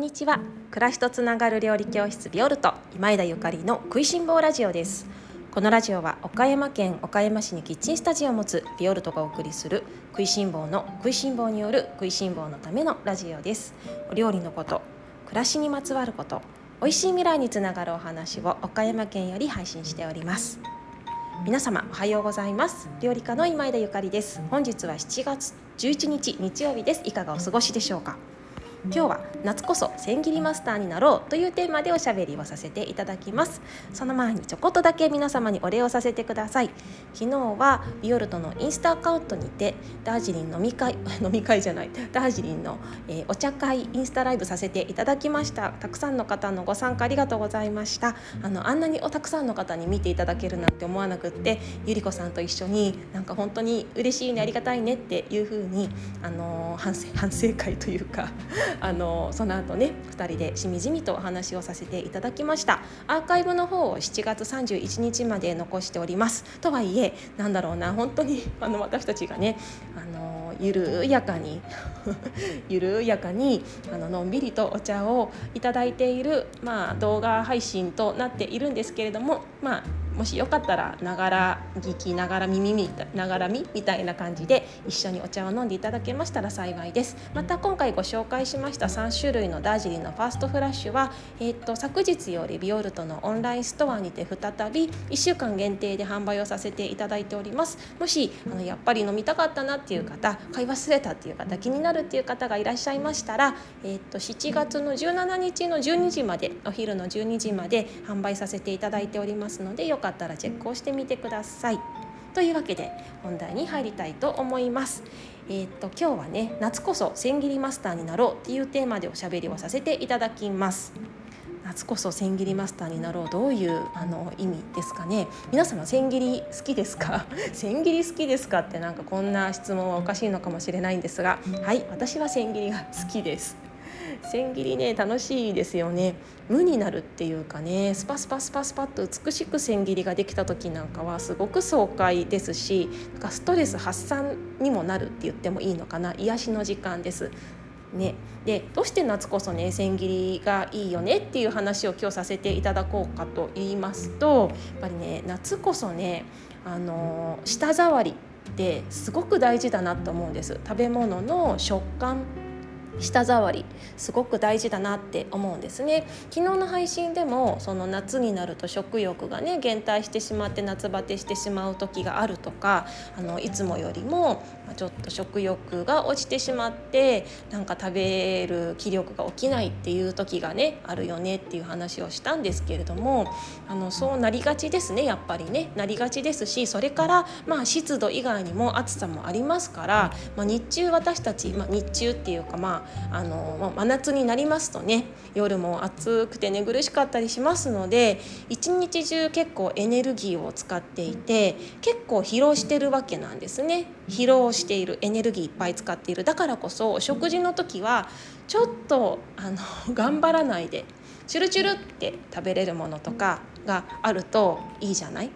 んにちは。暮らしとつながる料理教室ビオルト今枝ゆかりの食いしん坊ラジオです。このラジオは岡山県岡山市にキッチンスタジオを持つビオルトがお送りする食いしん坊の食いしん坊による食いしん坊のためのラジオです。お料理のこと暮らしにまつわること美味しい未来につながるお話を岡山県より配信しております。皆様おはようございます。料理家の今枝ゆかりです。本日は7月11日日曜日です。いかがお過ごしでしょうか？今日は夏こそ千切りマスターになろうというテーマでおしゃべりをさせていただきます。その前にちょこっとだけ皆様にお礼をさせてください。昨日はビオルトのインスタアカウントにてダージリン飲み会飲み会じゃないダージリンの、えー、お茶会インスタライブさせていただきました。たくさんの方のご参加ありがとうございました。あのあんなにおたくさんの方に見ていただけるなんて思わなくってゆり子さんと一緒になんか本当に嬉しいねありがたいねっていう風にあの反省反省会というかあのその後ね2人でしみじみとお話をさせていただきました。アーカイブの方を7月31日まで残しております。とはいえなんだろうな本当にあの私たちがねあの緩やかに 緩やかにあののんびりとお茶をいただいている、まあ、動画配信となっているんですけれどもまあもしよかったらながら聞きながら耳みながらみみたいな感じで一緒にお茶を飲んでいただけましたら幸いです。また今回ご紹介しました3種類のダージリンのファーストフラッシュは、えーと、昨日よりビオルトのオンラインストアにて再び1週間限定で販売をさせていただいております。もしあのやっぱり飲みたかったなっていう方買い忘れたっていう方気になるっていう方がいらっしゃいましたら、えーと、と7月の17日の12時までお昼の12時まで販売させていただいておりますのでよかったったらチェックをしてみてください。というわけで本題に入りたいと思います。えー、っと今日はね夏こそ千切りマスターになろうっていうテーマでおしゃべりをさせていただきます。夏こそ千切りマスターになろうどういうあの意味ですかね皆様千切り好きですか？千切り好きですかってなんかこんな質問はおかしいのかもしれないんですがはい私は千切りが好きです千切りね楽しいですよね。無になるっていうかねスパスパスパスパッと美しく千切りができた時なんかはすごく爽快ですしなんかストレス発散にもなるって言ってもいいのかな。癒しの時間です。ね、でどうして夏こそね千切りがいいよねっていう話を今日させていただこうかと言いますとやっぱりね夏こそねあの舌触りってすごく大事だなと思うんです。食べ物の食感舌触りすごく大事だなって思うんですね。昨日の配信でもその夏になると食欲がね減退してしまって夏バテしてしまう時があるとかあのいつもよりもちょっと食欲が落ちてしまってなんか食べる気力が起きないっていう時がねあるよねっていう話をしたんですけれどもあのそうなりがちですねやっぱりね。なりがちですしそれからまあ湿度以外にも暑さもありますから、まあ、日中私たち、まあ、日中っていうかまああの真夏になりますとね夜も暑くて寝苦しかったりしますので一日中結構エネルギーを使っていて結構疲労してるわけなんですね。疲労しているエネルギーいっぱい使っている。だからこそ食事の時はちょっとあの 頑張らないでチュルチュルって食べれるものとかがあるといいじゃない？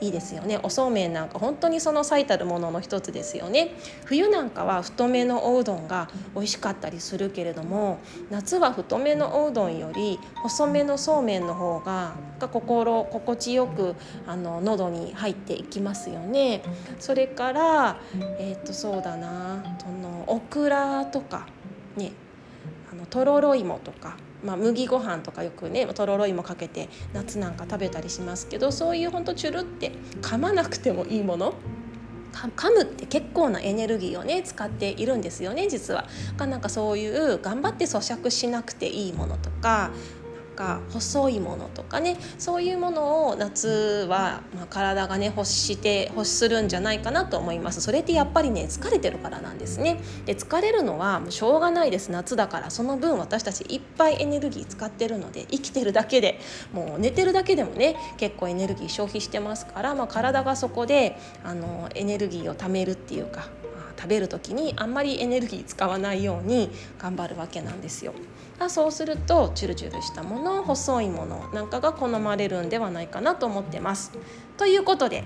いいですよね。おそうめんなんか本当にその最たるものの一つですよね。冬なんかは太めのおうどんが美味しかったりするけれども夏は太めのおうどんより細めのそうめんの方が心心地よくあの喉に入っていきますよね。それからえっ、ー、とそうだなそのオクラとかねあのとろろ芋とかまあ、麦ご飯とかよくねとろろ芋かけて夏なんか食べたりしますけどそういうほんとチュルって噛まなくてもいいもの噛むって結構なエネルギーをね使っているんですよね実は。なんかそういう頑張って咀嚼しなくていいものとかか細いものとかねそういうものを夏は、まあ、体がね欲して欲するんじゃないかなと思います。それってやっぱりね疲れてるからなんですね。で疲れるのはもうしょうがないです。夏だから。その分私たちいっぱいエネルギー使ってるので生きてるだけでもう寝てるだけでもね結構エネルギー消費してますから、まあ、体がそこであのエネルギーを貯めるっていうか食べる時にあんまりエネルギー使わないように頑張るわけなんですよ。そうするとチュルチュルしたもの細いものなんかが好まれるんではないかなと思ってます。ということで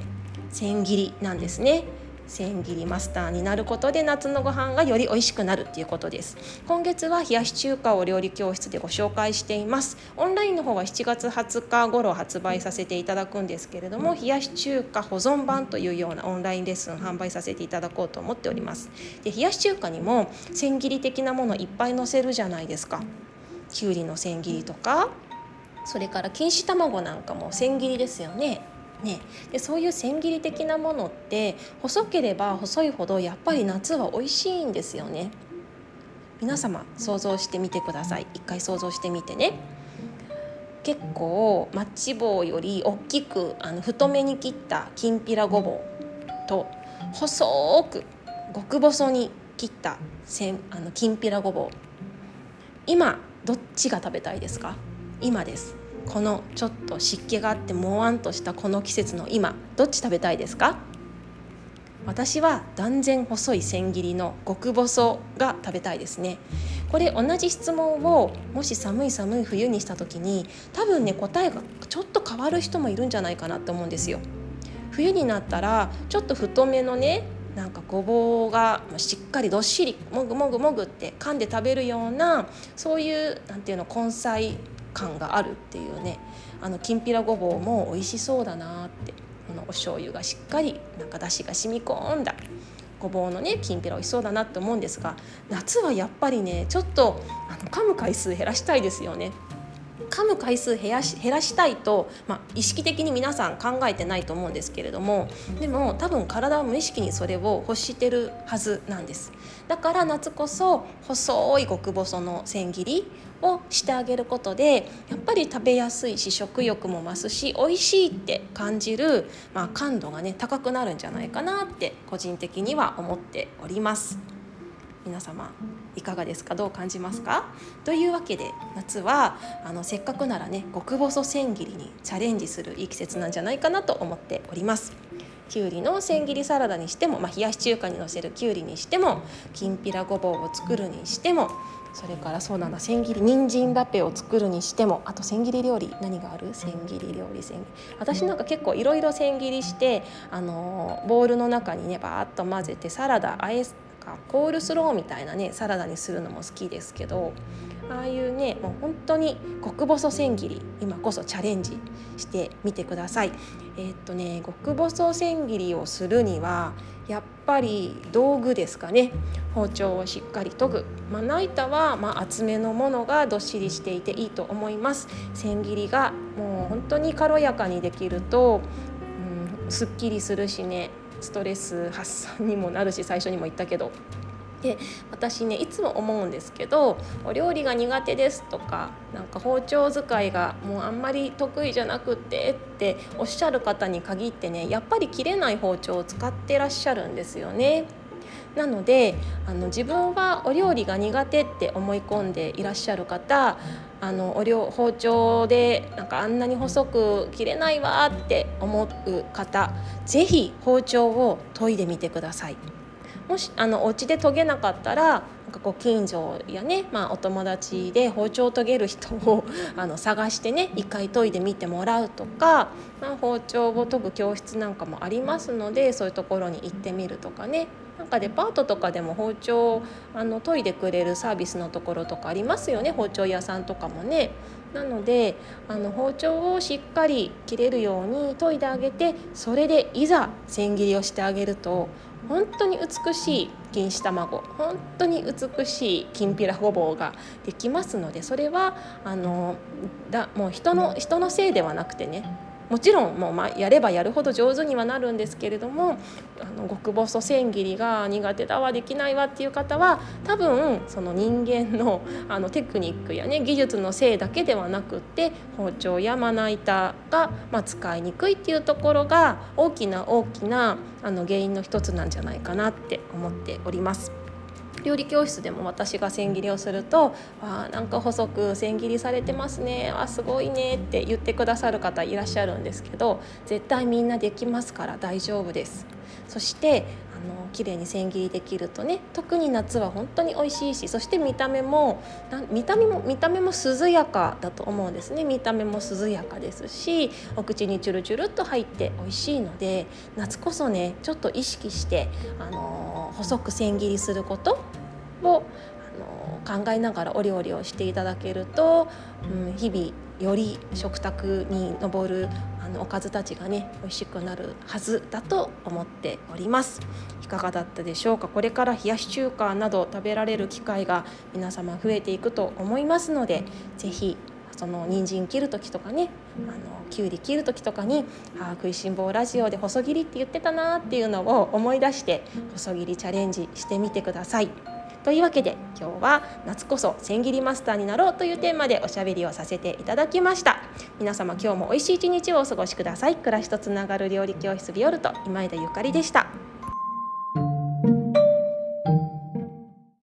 千切りなんですね。千切りマスターになることで夏のご飯がより美味しくなるっていうことです。今月は冷やし中華を料理教室でご紹介しています。オンラインの方は7月20日頃発売させていただくんですけれども冷やし中華保存版というようなオンラインレッスン販売させていただこうと思っております。で冷やし中華にも千切り的なものいっぱい載せるじゃないですか。きゅうりの千切りとかそれから錦糸卵なんかも千切りですよねね、でそういう千切り的なものって細ければ細いほどやっぱり夏は美味しいんですよね。皆様想像してみてください。一回想像してみてね。結構マッチ棒より大きくあの太めに切ったきんぴらごぼうと細く極細に切ったせんあのきんぴらごぼう。今どっちが食べたいですか？今です。このちょっと湿気があってもわんとしたこの季節の今どっち食べたいですか？私は断然細い千切りの極細が食べたいですね。これ同じ質問をもし寒い寒い冬にした時に多分ね答えがちょっと変わる人もいるんじゃないかなって思うんですよ。冬になったらちょっと太めのねなんかごぼうがしっかりどっしりもぐもぐもぐって噛んで食べるようなそういうなんていうの根菜感があるっていうね。あのきんぴらごぼうも美味しそうだなって。このお醤油がしっかりなんかだしが染み込んだ。ごぼうのねきんぴら美味しそうだなって思うんですが夏はやっぱりねちょっとあの噛む回数減らしたいですよね。噛む回数減らし減らしたいと、まあ、意識的に皆さん考えてないと思うんですけれどもでも多分体は無意識にそれを欲してるはずなんですだから夏こそ細い極細の千切りをしてあげることでやっぱり食べやすいし食欲も増すし美味しいって感じる、まあ、感度がね高くなるんじゃないかなって個人的には思っております。皆様いかがですか？どう感じますか？というわけで夏はあのせっかくならね極細千切りにチャレンジするいい季節なんじゃないかなと思っております。きゅうりの千切りサラダにしても、まあ、冷やし中華にのせるきゅうりにしてもきんぴらごぼうを作るにしてもそれからそうなんだ千切り人参ラペを作るにしてもあと千切り料理何がある？千切り料理千切り。私なんか結構いろいろ千切りしてあのボウルの中にねバーッと混ぜてサラダあえかコールスローみたいなねサラダにするのも好きですけどああいうねもう本当に極細千切り今こそチャレンジしてみてください。えー、っとね極細千切りをするにはやっぱり道具ですかね。包丁をしっかり研ぐ。まな板はまあ厚めのものがどっしりしていていいと思います。千切りがもう本当に軽やかにできると、うん、すっきりするしね。ストレス発散にもなるし最初にも言ったけどで私ねいつも思うんですけどお料理が苦手ですとかなんか包丁使いがもうあんまり得意じゃなくてっておっしゃる方に限ってねやっぱり切れない包丁を使ってらっしゃるんですよね。なのであの自分はお料理が苦手って思い込んでいらっしゃる方あのお料包丁でなんかあんなに細く切れないわって思う方是非包丁を研いでみてください。もしあのお家で研げなかったらなんかご近所やね、まあ、お友達で包丁を研げる人を あの探してね一回研いでみてもらうとか、まあ、包丁を研ぐ教室なんかもありますのでそういうところに行ってみるとかねなんかデパートとかでも包丁あの研いでくれるサービスのところとかありますよね包丁屋さんとかもね。なのであの包丁をしっかり切れるように研いであげてそれでいざ千切りをしてあげると本当に美しい錦糸卵本当に美しいきんぴらごぼうができますのでそれはあのだもう人の人のせいではなくてねもちろんもうまやればやるほど上手にはなるんですけれどもあの極細千切りが苦手だわできないわっていう方は多分その人間のあのテクニックやね技術のせいだけではなくって包丁やまな板が、ま、使いにくいっていうところが大きな大きなあの原因の一つなんじゃないかなって思っております。料理教室でも私が千切りをすると「わあなんか細く千切りされてますねあすごいね」って言ってくださる方いらっしゃるんですけど絶対みんなできますから大丈夫です。そしての綺麗に千切りできるとね特に夏は本当に美味しいしそして見た目も見た目も見た目も涼やかだと思うんですね。見た目も涼やかですしお口にチュルチュルっと入って美味しいので夏こそねちょっと意識してあの細く千切りすることをあの考えながらお料理をしていただけると、うん、日々より食卓に上るあのおかずたちがね美味しくなるはずだと思っておりますいかがだったでしょうか？これから冷やし中華など食べられる機会が皆様増えていくと思いますので是非その人参切る時とかねあのきゅうり切る時とかに「あ食いしん坊ラジオで細切りって言ってたな」っていうのを思い出して細切りチャレンジしてみてください。というわけで今日は夏こそ千切りマスターになろうというテーマでおしゃべりをさせていただきました。皆様今日も美味しい一日をお過ごしください。暮らしとつながる料理教室ビオルト今枝ゆかりでした。